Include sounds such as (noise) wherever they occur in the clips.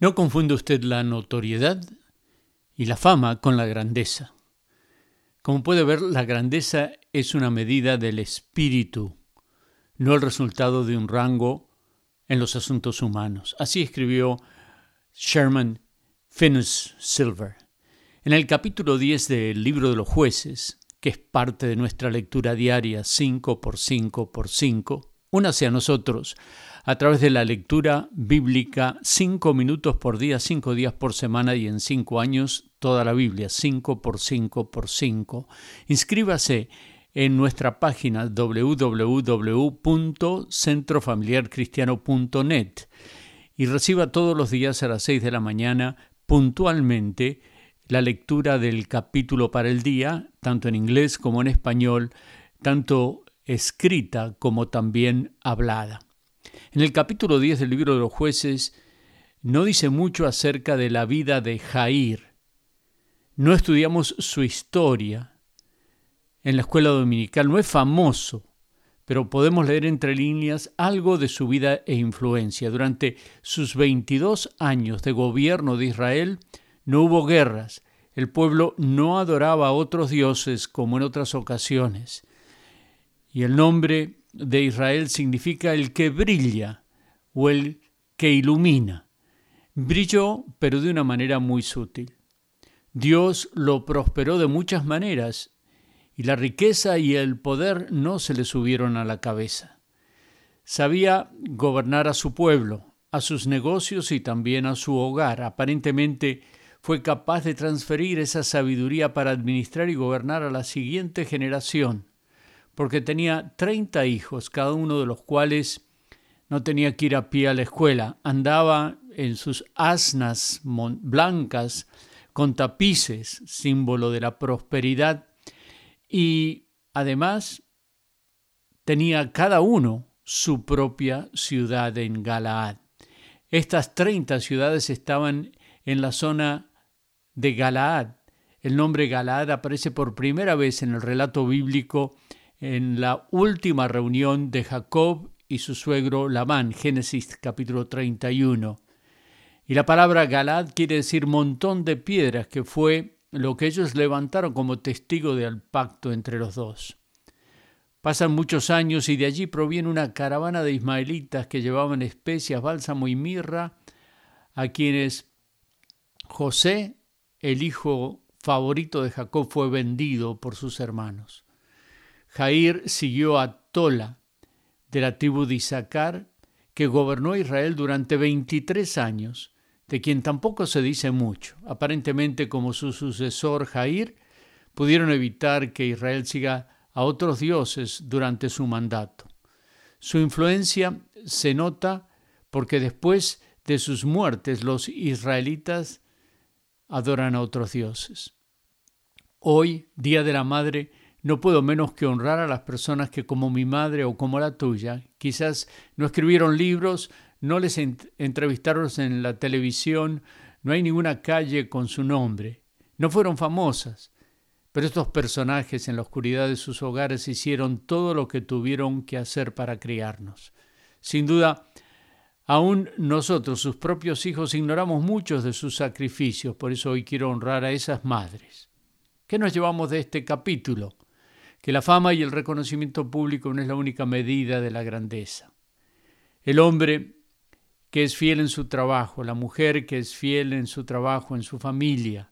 No confunda usted la notoriedad y la fama con la grandeza. Como puede ver, la grandeza es una medida del espíritu, no el resultado de un rango en los asuntos humanos. Así escribió Sherman Finnus Silver. En el capítulo 10 del libro de los jueces, que es parte de nuestra lectura diaria 5 por 5 por 5, únase a nosotros a través de la lectura bíblica cinco minutos por día, cinco días por semana y en cinco años toda la Biblia, cinco por cinco por cinco. Inscríbase en nuestra página www.centrofamiliarcristiano.net y reciba todos los días a las seis de la mañana puntualmente la lectura del capítulo para el día, tanto en inglés como en español, tanto escrita como también hablada. En el capítulo 10 del libro de los jueces no dice mucho acerca de la vida de Jair. No estudiamos su historia en la escuela dominical, no es famoso, pero podemos leer entre líneas algo de su vida e influencia. Durante sus 22 años de gobierno de Israel no hubo guerras, el pueblo no adoraba a otros dioses como en otras ocasiones. Y el nombre de Israel significa el que brilla o el que ilumina. Brilló, pero de una manera muy sutil. Dios lo prosperó de muchas maneras y la riqueza y el poder no se le subieron a la cabeza. Sabía gobernar a su pueblo, a sus negocios y también a su hogar. Aparentemente fue capaz de transferir esa sabiduría para administrar y gobernar a la siguiente generación porque tenía 30 hijos, cada uno de los cuales no tenía que ir a pie a la escuela, andaba en sus asnas blancas con tapices, símbolo de la prosperidad, y además tenía cada uno su propia ciudad en Galaad. Estas 30 ciudades estaban en la zona de Galaad. El nombre Galaad aparece por primera vez en el relato bíblico en la última reunión de Jacob y su suegro Labán, Génesis capítulo 31. Y la palabra Galad quiere decir montón de piedras, que fue lo que ellos levantaron como testigo del pacto entre los dos. Pasan muchos años y de allí proviene una caravana de ismaelitas que llevaban especias, bálsamo y mirra, a quienes José, el hijo favorito de Jacob, fue vendido por sus hermanos. Jair siguió a Tola, de la tribu de Isaacar, que gobernó Israel durante 23 años, de quien tampoco se dice mucho. Aparentemente, como su sucesor Jair, pudieron evitar que Israel siga a otros dioses durante su mandato. Su influencia se nota porque después de sus muertes los israelitas adoran a otros dioses. Hoy, Día de la Madre, no puedo menos que honrar a las personas que como mi madre o como la tuya, quizás no escribieron libros, no les entrevistaron en la televisión, no hay ninguna calle con su nombre, no fueron famosas, pero estos personajes en la oscuridad de sus hogares hicieron todo lo que tuvieron que hacer para criarnos. Sin duda, aún nosotros, sus propios hijos, ignoramos muchos de sus sacrificios, por eso hoy quiero honrar a esas madres. ¿Qué nos llevamos de este capítulo? Que la fama y el reconocimiento público no es la única medida de la grandeza. El hombre que es fiel en su trabajo, la mujer que es fiel en su trabajo, en su familia,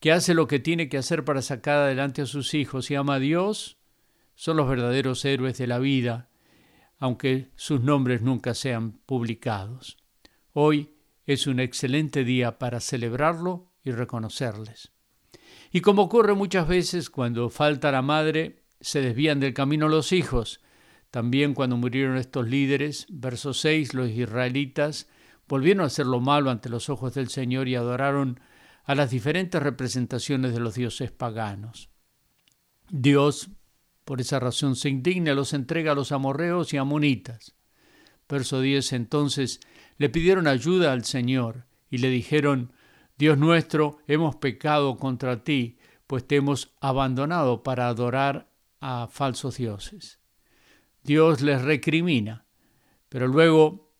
que hace lo que tiene que hacer para sacar adelante a sus hijos y ama a Dios, son los verdaderos héroes de la vida, aunque sus nombres nunca sean publicados. Hoy es un excelente día para celebrarlo y reconocerles. Y como ocurre muchas veces cuando falta la madre, se desvían del camino los hijos. También cuando murieron estos líderes, verso 6, los israelitas volvieron a hacer lo malo ante los ojos del Señor y adoraron a las diferentes representaciones de los dioses paganos. Dios, por esa razón, se indigna, los entrega a los amorreos y amonitas. Verso 10, entonces le pidieron ayuda al Señor y le dijeron, Dios nuestro, hemos pecado contra ti, pues te hemos abandonado para adorar a falsos dioses. Dios les recrimina, pero luego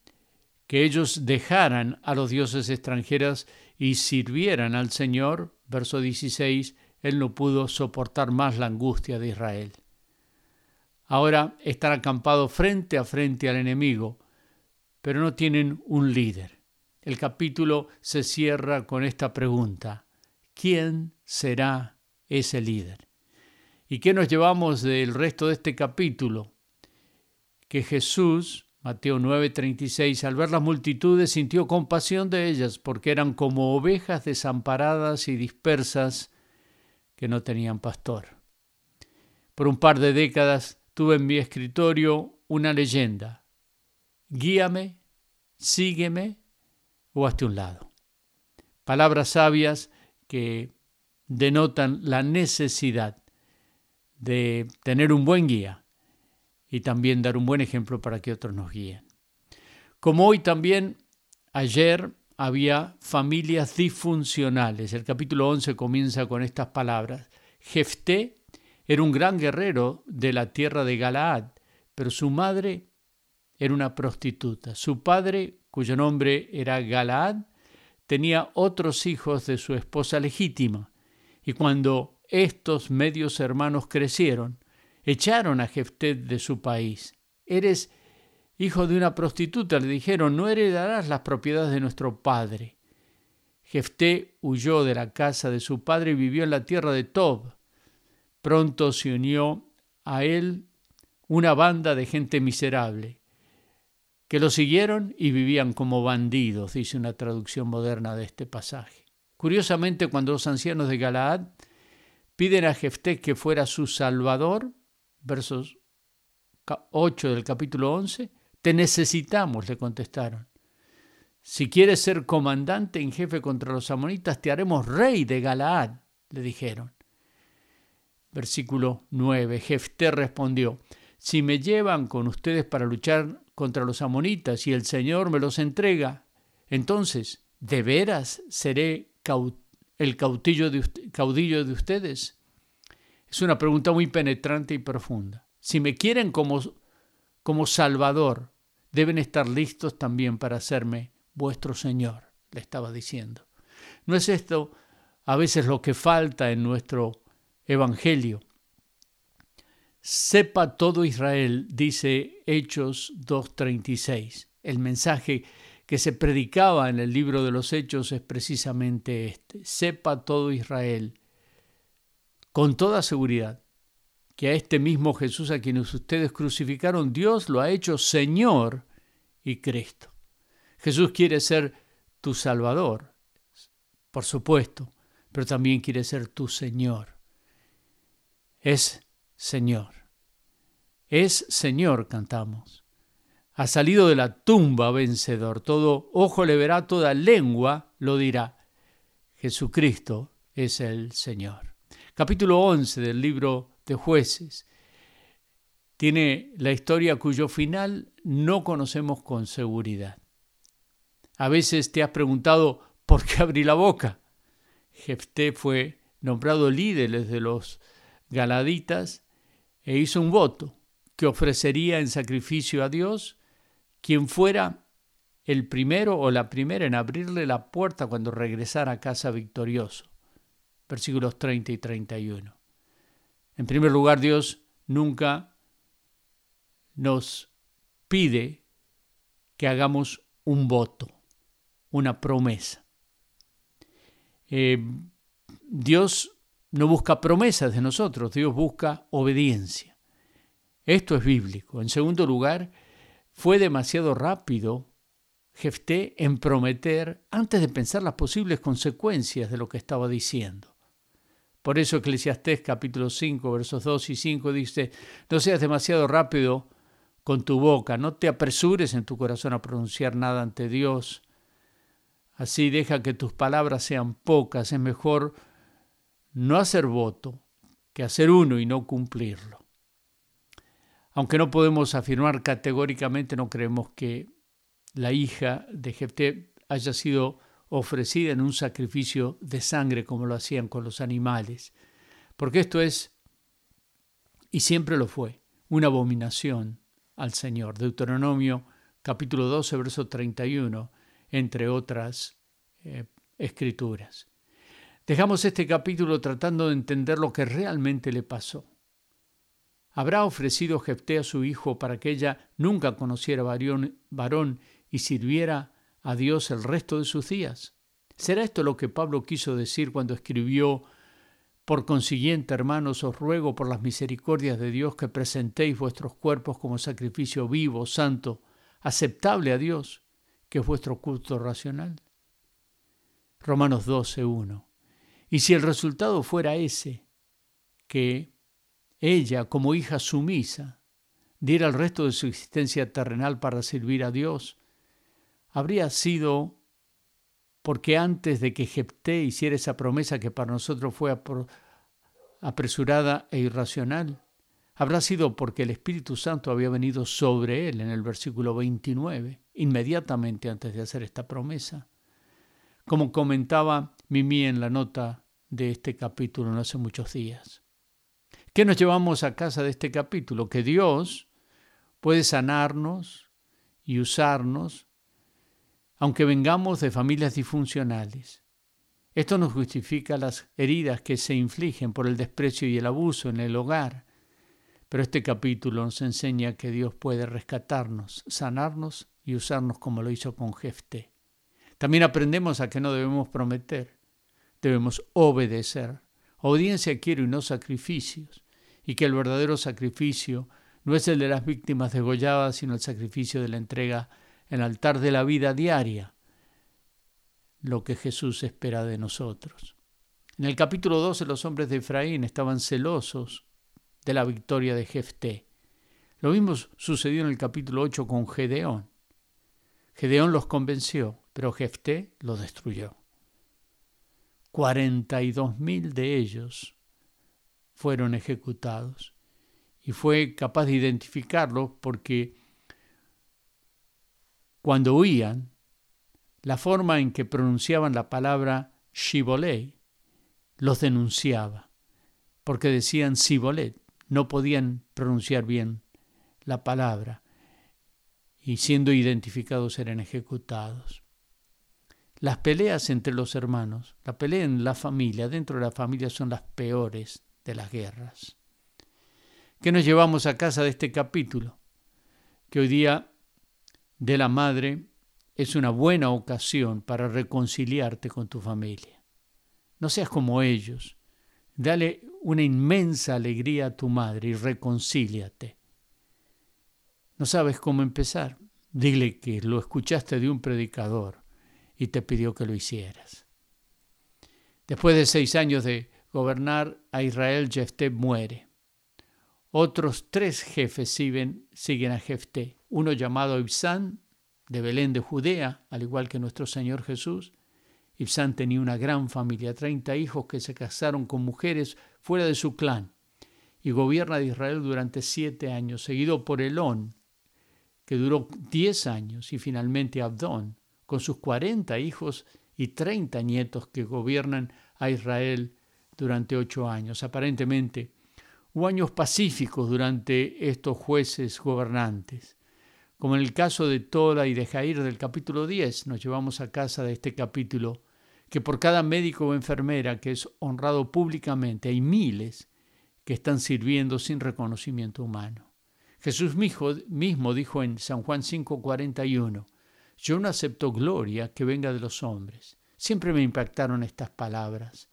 que ellos dejaran a los dioses extranjeros y sirvieran al Señor, verso 16, él no pudo soportar más la angustia de Israel. Ahora están acampados frente a frente al enemigo, pero no tienen un líder. El capítulo se cierra con esta pregunta. ¿Quién será ese líder? ¿Y qué nos llevamos del resto de este capítulo? Que Jesús, Mateo 9:36, al ver las multitudes sintió compasión de ellas porque eran como ovejas desamparadas y dispersas que no tenían pastor. Por un par de décadas tuve en mi escritorio una leyenda. Guíame, sígueme o hazte un lado. Palabras sabias que denotan la necesidad de tener un buen guía y también dar un buen ejemplo para que otros nos guíen. Como hoy también, ayer había familias disfuncionales. El capítulo 11 comienza con estas palabras. Jefté era un gran guerrero de la tierra de Galaad, pero su madre era una prostituta. Su padre, cuyo nombre era Galaad, tenía otros hijos de su esposa legítima. Y cuando estos medios hermanos crecieron, echaron a Jefté de su país. Eres hijo de una prostituta, le dijeron, no heredarás las propiedades de nuestro padre. Jefté huyó de la casa de su padre y vivió en la tierra de Tob. Pronto se unió a él una banda de gente miserable, que lo siguieron y vivían como bandidos, dice una traducción moderna de este pasaje. Curiosamente, cuando los ancianos de Galaad piden a Jefté que fuera su salvador, versos 8 del capítulo 11, te necesitamos, le contestaron. Si quieres ser comandante en jefe contra los amonitas, te haremos rey de Galaad, le dijeron. Versículo 9. Jefté respondió, si me llevan con ustedes para luchar contra los amonitas y el Señor me los entrega, entonces, ¿de veras seré el caudillo de, ustedes? Es una pregunta muy penetrante y profunda. Si me quieren como, como Salvador, deben estar listos también para hacerme vuestro Señor, le estaba diciendo. ¿No es esto a veces lo que falta en nuestro Evangelio? Sepa todo Israel, dice Hechos 2.36. El mensaje que se predicaba en el libro de los Hechos es precisamente este. Sepa todo Israel, con toda seguridad, que a este mismo Jesús a quienes ustedes crucificaron, Dios lo ha hecho Señor y Cristo. Jesús quiere ser tu Salvador, por supuesto, pero también quiere ser tu Señor. Es Señor. Es Señor, cantamos. Ha salido de la tumba vencedor. Todo ojo le verá, toda lengua lo dirá. Jesucristo es el Señor. Capítulo 11 del libro de jueces. Tiene la historia cuyo final no conocemos con seguridad. A veces te has preguntado por qué abrí la boca. Jefté fue nombrado líder de los galaditas e hizo un voto que ofrecería en sacrificio a Dios quien fuera el primero o la primera en abrirle la puerta cuando regresara a casa victorioso. Versículos 30 y 31. En primer lugar, Dios nunca nos pide que hagamos un voto, una promesa. Eh, Dios no busca promesas de nosotros, Dios busca obediencia. Esto es bíblico. En segundo lugar, fue demasiado rápido Jefté en prometer antes de pensar las posibles consecuencias de lo que estaba diciendo. Por eso Eclesiastés capítulo 5 versos 2 y 5 dice, no seas demasiado rápido con tu boca, no te apresures en tu corazón a pronunciar nada ante Dios. Así deja que tus palabras sean pocas, es mejor no hacer voto que hacer uno y no cumplirlo. Aunque no podemos afirmar categóricamente, no creemos que la hija de Jefté haya sido ofrecida en un sacrificio de sangre como lo hacían con los animales, porque esto es, y siempre lo fue, una abominación al Señor. Deuteronomio capítulo 12, verso 31, entre otras eh, escrituras. Dejamos este capítulo tratando de entender lo que realmente le pasó. ¿Habrá ofrecido Jefté a su hijo para que ella nunca conociera varón, y sirviera a Dios el resto de sus días? ¿Será esto lo que Pablo quiso decir cuando escribió por consiguiente, hermanos, os ruego por las misericordias de Dios que presentéis vuestros cuerpos como sacrificio vivo, santo, aceptable a Dios, que es vuestro culto racional. Romanos 12, 1. Y si el resultado fuera ese, que ella, como hija sumisa, diera el resto de su existencia terrenal para servir a Dios, habría sido porque antes de que Jepté hiciera esa promesa que para nosotros fue apresurada e irracional, habrá sido porque el Espíritu Santo había venido sobre él en el versículo 29, inmediatamente antes de hacer esta promesa. Como comentaba Mimi en la nota de este capítulo no hace muchos días. ¿Qué nos llevamos a casa de este capítulo? Que Dios puede sanarnos y usarnos aunque vengamos de familias disfuncionales. Esto nos justifica las heridas que se infligen por el desprecio y el abuso en el hogar. Pero este capítulo nos enseña que Dios puede rescatarnos, sanarnos y usarnos como lo hizo con Jefte. También aprendemos a que no debemos prometer, debemos obedecer. Obediencia quiero y no sacrificios, y que el verdadero sacrificio no es el de las víctimas degolladas, sino el sacrificio de la entrega el altar de la vida diaria, lo que Jesús espera de nosotros. En el capítulo 12 los hombres de Efraín estaban celosos de la victoria de Jefté. Lo mismo sucedió en el capítulo 8 con Gedeón. Gedeón los convenció, pero Jefté los destruyó. Cuarenta y dos mil de ellos fueron ejecutados y fue capaz de identificarlos porque cuando huían, la forma en que pronunciaban la palabra Shibolei los denunciaba, porque decían Sibolet, no podían pronunciar bien la palabra, y siendo identificados eran ejecutados. Las peleas entre los hermanos, la pelea en la familia, dentro de la familia, son las peores de las guerras. ¿Qué nos llevamos a casa de este capítulo? Que hoy día de la madre es una buena ocasión para reconciliarte con tu familia. No seas como ellos. Dale una inmensa alegría a tu madre y reconcíliate. No sabes cómo empezar. Dile que lo escuchaste de un predicador y te pidió que lo hicieras. Después de seis años de gobernar a Israel, Jefté muere. Otros tres jefes siguen, a Jefté uno llamado Ibsán, de Belén de Judea, al igual que nuestro Señor Jesús. Ibsán tenía una gran familia, treinta hijos que se casaron con mujeres fuera de su clan, y gobierna de Israel durante siete años, seguido por Elón, que duró diez años, y finalmente Abdón, con sus cuarenta hijos y treinta nietos que gobiernan a Israel durante ocho años. Aparentemente, hubo años pacíficos durante estos jueces gobernantes. Como en el caso de Tola y de Jair del capítulo 10, nos llevamos a casa de este capítulo que por cada médico o enfermera que es honrado públicamente hay miles que están sirviendo sin reconocimiento humano. Jesús mismo dijo en San Juan 5:41, yo no acepto gloria que venga de los hombres. Siempre me impactaron estas palabras.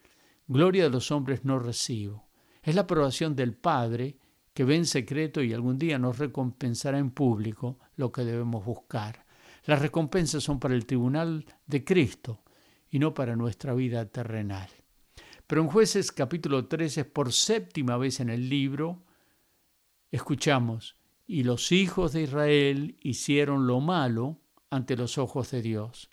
Gloria de los hombres no recibo. Es la aprobación del Padre que ve en secreto y algún día nos recompensará en público lo que debemos buscar. Las recompensas son para el tribunal de Cristo y no para nuestra vida terrenal. Pero en jueces capítulo 13, por séptima vez en el libro, escuchamos, y los hijos de Israel hicieron lo malo ante los ojos de Dios.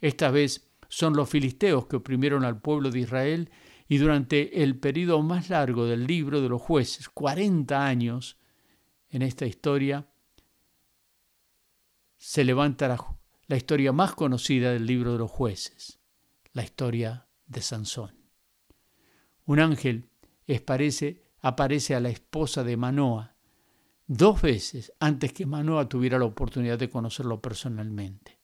Esta vez son los filisteos que oprimieron al pueblo de Israel y durante el periodo más largo del libro de los jueces, 40 años en esta historia, se levanta la, historia más conocida del libro de los jueces, la historia de Sansón. Un ángel aparece a la esposa de Manoa, dos veces antes que Manoa tuviera la oportunidad de conocerlo personalmente.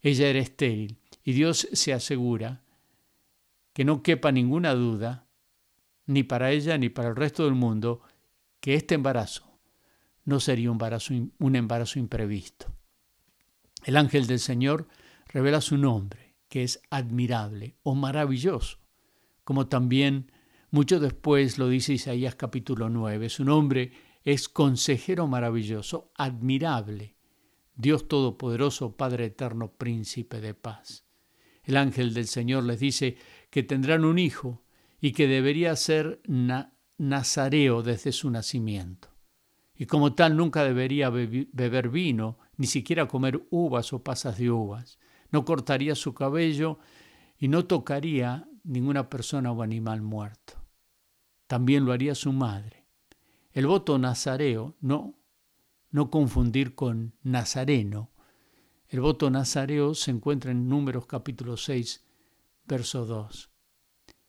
Ella era estéril y Dios se asegura que no quepa ninguna duda, ni para ella ni para el resto del mundo, que este embarazo no sería un embarazo, un embarazo imprevisto. El ángel del Señor revela su nombre, que es admirable o maravilloso, como también mucho después lo dice Isaías capítulo 9. Su nombre es consejero maravilloso, admirable, Dios Todopoderoso, Padre Eterno, Príncipe de paz. El ángel del Señor les dice que tendrán un hijo y que debería ser nazareo desde su nacimiento. Y como tal nunca debería beber vino, ni siquiera comer uvas o pasas de uvas. No cortaría su cabello y no tocaría ninguna persona o animal muerto. También lo haría su madre. El voto nazareo, no, no confundir con nazareno, el voto nazareo se encuentra en Números capítulo 6, verso 2.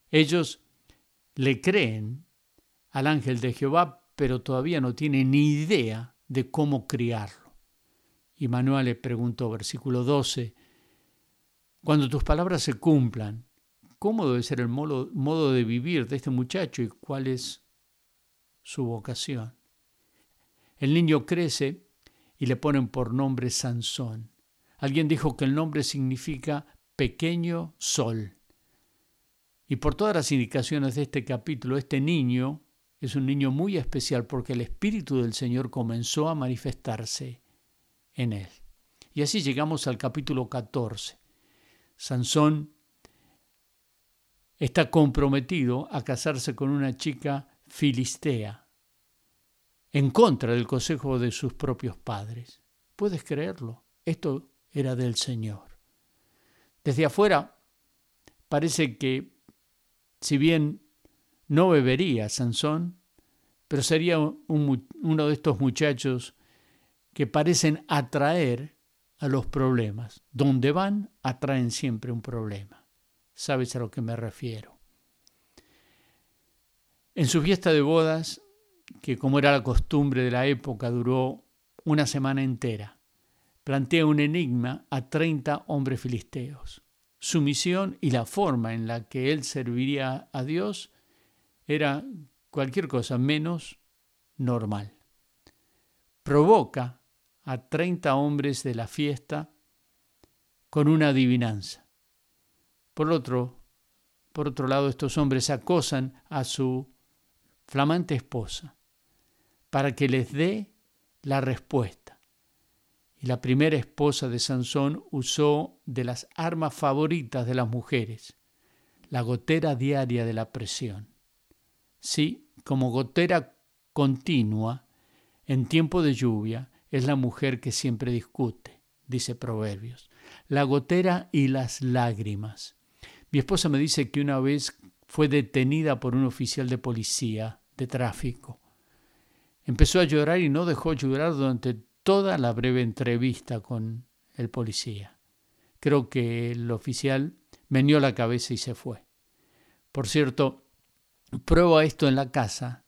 Ellos le creen al ángel de Jehová, pero todavía no tienen ni idea de cómo criarlo. Y Manuel le preguntó, versículo 12, cuando tus palabras se cumplan, ¿cómo debe ser el modo, modo de vivir de este muchacho y cuál es su vocación? El niño crece y le ponen por nombre Sansón. Alguien dijo que el nombre significa pequeño sol. Y por todas las indicaciones de este capítulo, este niño es un niño muy especial porque el Espíritu del Señor comenzó a manifestarse en él. Y así llegamos al capítulo 14. Sansón está comprometido a casarse con una chica filistea, en contra del consejo de sus propios padres. ¿Puedes creerlo? Esto era del Señor. Desde afuera parece que, si bien no bebería Sansón, pero sería uno de estos muchachos que parecen atraer a los problemas. Donde van, atraen siempre un problema. ¿Sabes a lo que me refiero? En su fiesta de bodas, que como era la costumbre de la época, duró una semana entera, plantea un enigma a 30 hombres filisteos. Su misión y la forma en la que él serviría a Dios era cualquier cosa menos normal. Provoca a 30 hombres de la fiesta con una adivinanza. Por otro, por otro lado, estos hombres acosan a su flamante esposa para que les dé la respuesta y la primera esposa de Sansón usó de las armas favoritas de las mujeres, la gotera diaria de la presión. Sí, como gotera continua, en tiempo de lluvia, es la mujer que siempre discute, dice Proverbios. La gotera y las lágrimas. Mi esposa me dice que una vez fue detenida por un oficial de policía de tráfico. Empezó a llorar y no dejó llorar durante toda la breve entrevista con el policía. Creo que el oficial meneó la cabeza y se fue. Por cierto, prueba esto en la casa,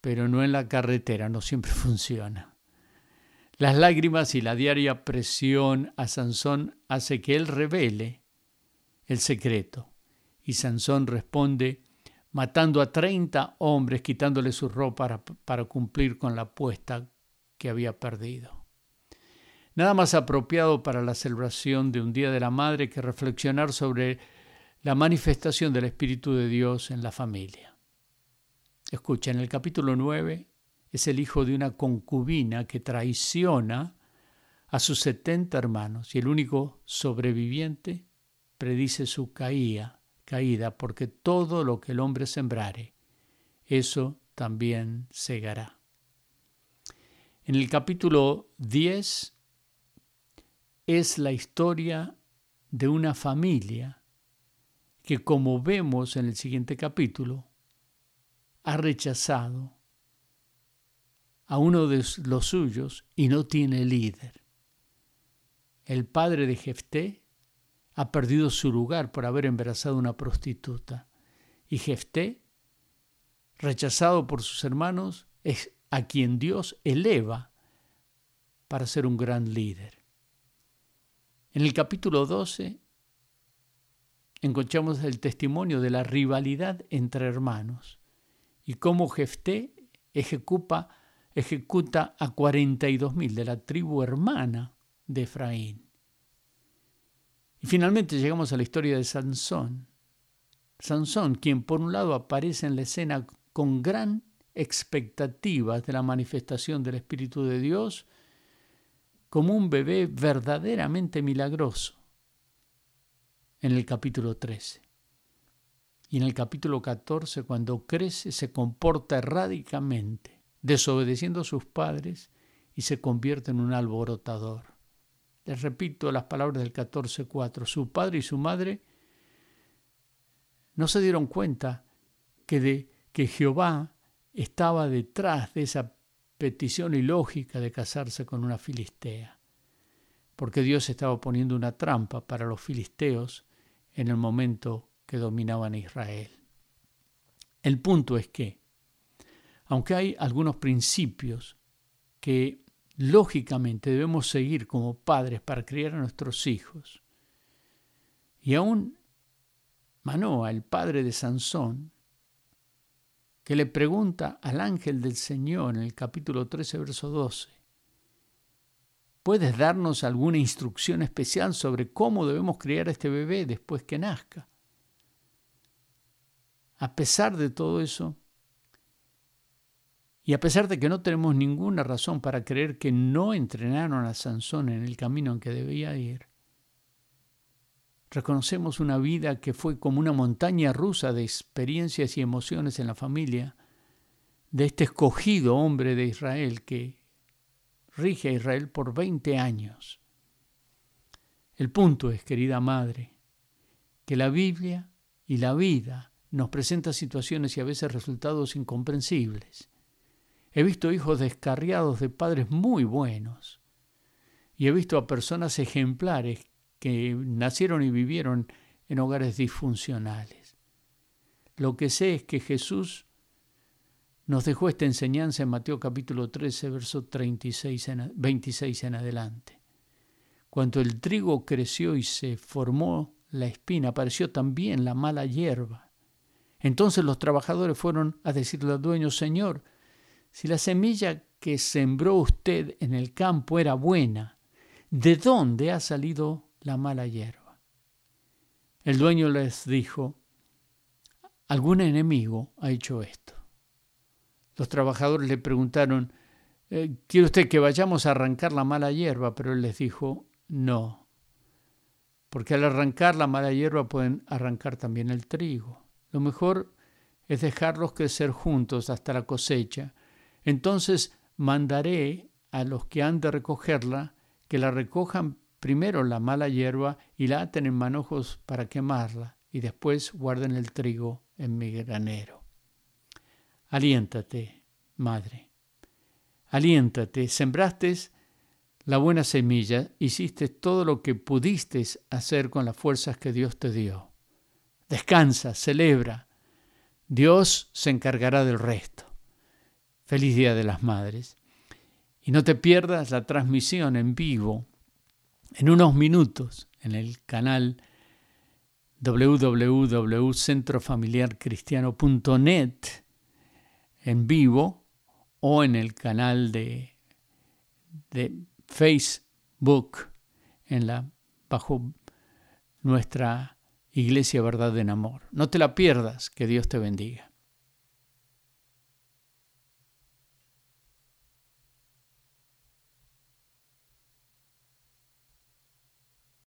pero no en la carretera, no siempre (laughs) funciona. Las lágrimas y la diaria presión a Sansón hace que él revele el secreto. Y Sansón responde matando a 30 hombres, quitándole su ropa para, para cumplir con la apuesta que había perdido. Nada más apropiado para la celebración de un Día de la Madre que reflexionar sobre la manifestación del Espíritu de Dios en la familia. Escucha, en el capítulo 9 es el hijo de una concubina que traiciona a sus 70 hermanos y el único sobreviviente predice su caída, caída porque todo lo que el hombre sembrare, eso también segará. En el capítulo 10 es la historia de una familia que, como vemos en el siguiente capítulo, ha rechazado a uno de los suyos y no tiene líder. El padre de Jefté ha perdido su lugar por haber embarazado a una prostituta y Jefté, rechazado por sus hermanos, es a quien Dios eleva para ser un gran líder. En el capítulo 12 encontramos el testimonio de la rivalidad entre hermanos y cómo Jefté ejecuta, ejecuta a 42.000 de la tribu hermana de Efraín. Y finalmente llegamos a la historia de Sansón. Sansón, quien por un lado aparece en la escena con gran expectativa de la manifestación del Espíritu de Dios, como un bebé verdaderamente milagroso, en el capítulo 13. Y en el capítulo 14, cuando crece, se comporta erráticamente, desobedeciendo a sus padres y se convierte en un alborotador. Les repito las palabras del 14.4. Su padre y su madre no se dieron cuenta que, de, que Jehová estaba detrás de esa petición ilógica de casarse con una filistea, porque Dios estaba poniendo una trampa para los filisteos en el momento que dominaban Israel. El punto es que, aunque hay algunos principios que lógicamente debemos seguir como padres para criar a nuestros hijos, y aún Manoa, el padre de Sansón, que le pregunta al ángel del Señor en el capítulo 13, verso 12, ¿puedes darnos alguna instrucción especial sobre cómo debemos criar a este bebé después que nazca? A pesar de todo eso, y a pesar de que no tenemos ninguna razón para creer que no entrenaron a Sansón en el camino en que debía ir, reconocemos una vida que fue como una montaña rusa de experiencias y emociones en la familia de este escogido hombre de Israel que rige a Israel por 20 años. El punto es, querida madre, que la Biblia y la vida nos presenta situaciones y a veces resultados incomprensibles. He visto hijos descarriados de padres muy buenos y he visto a personas ejemplares que nacieron y vivieron en hogares disfuncionales. Lo que sé es que Jesús nos dejó esta enseñanza en Mateo capítulo 13, verso 36 en, 26 en adelante. Cuando el trigo creció y se formó la espina, apareció también la mala hierba. Entonces los trabajadores fueron a decirle al dueño, Señor, si la semilla que sembró usted en el campo era buena, ¿de dónde ha salido la mala hierba. El dueño les dijo, algún enemigo ha hecho esto. Los trabajadores le preguntaron, eh, ¿quiere usted que vayamos a arrancar la mala hierba? Pero él les dijo, no, porque al arrancar la mala hierba pueden arrancar también el trigo. Lo mejor es dejarlos crecer juntos hasta la cosecha. Entonces mandaré a los que han de recogerla que la recojan primero la mala hierba y la aten en manojos para quemarla, y después guarden el trigo en mi granero. Aliéntate, madre. Aliéntate, sembraste la buena semilla, hiciste todo lo que pudiste hacer con las fuerzas que Dios te dio. Descansa, celebra. Dios se encargará del resto. Feliz Día de las Madres. Y no te pierdas la transmisión en vivo en unos minutos en el canal www.centrofamiliarcristiano.net en vivo o en el canal de, de Facebook en la, bajo nuestra Iglesia Verdad en Amor. No te la pierdas, que Dios te bendiga.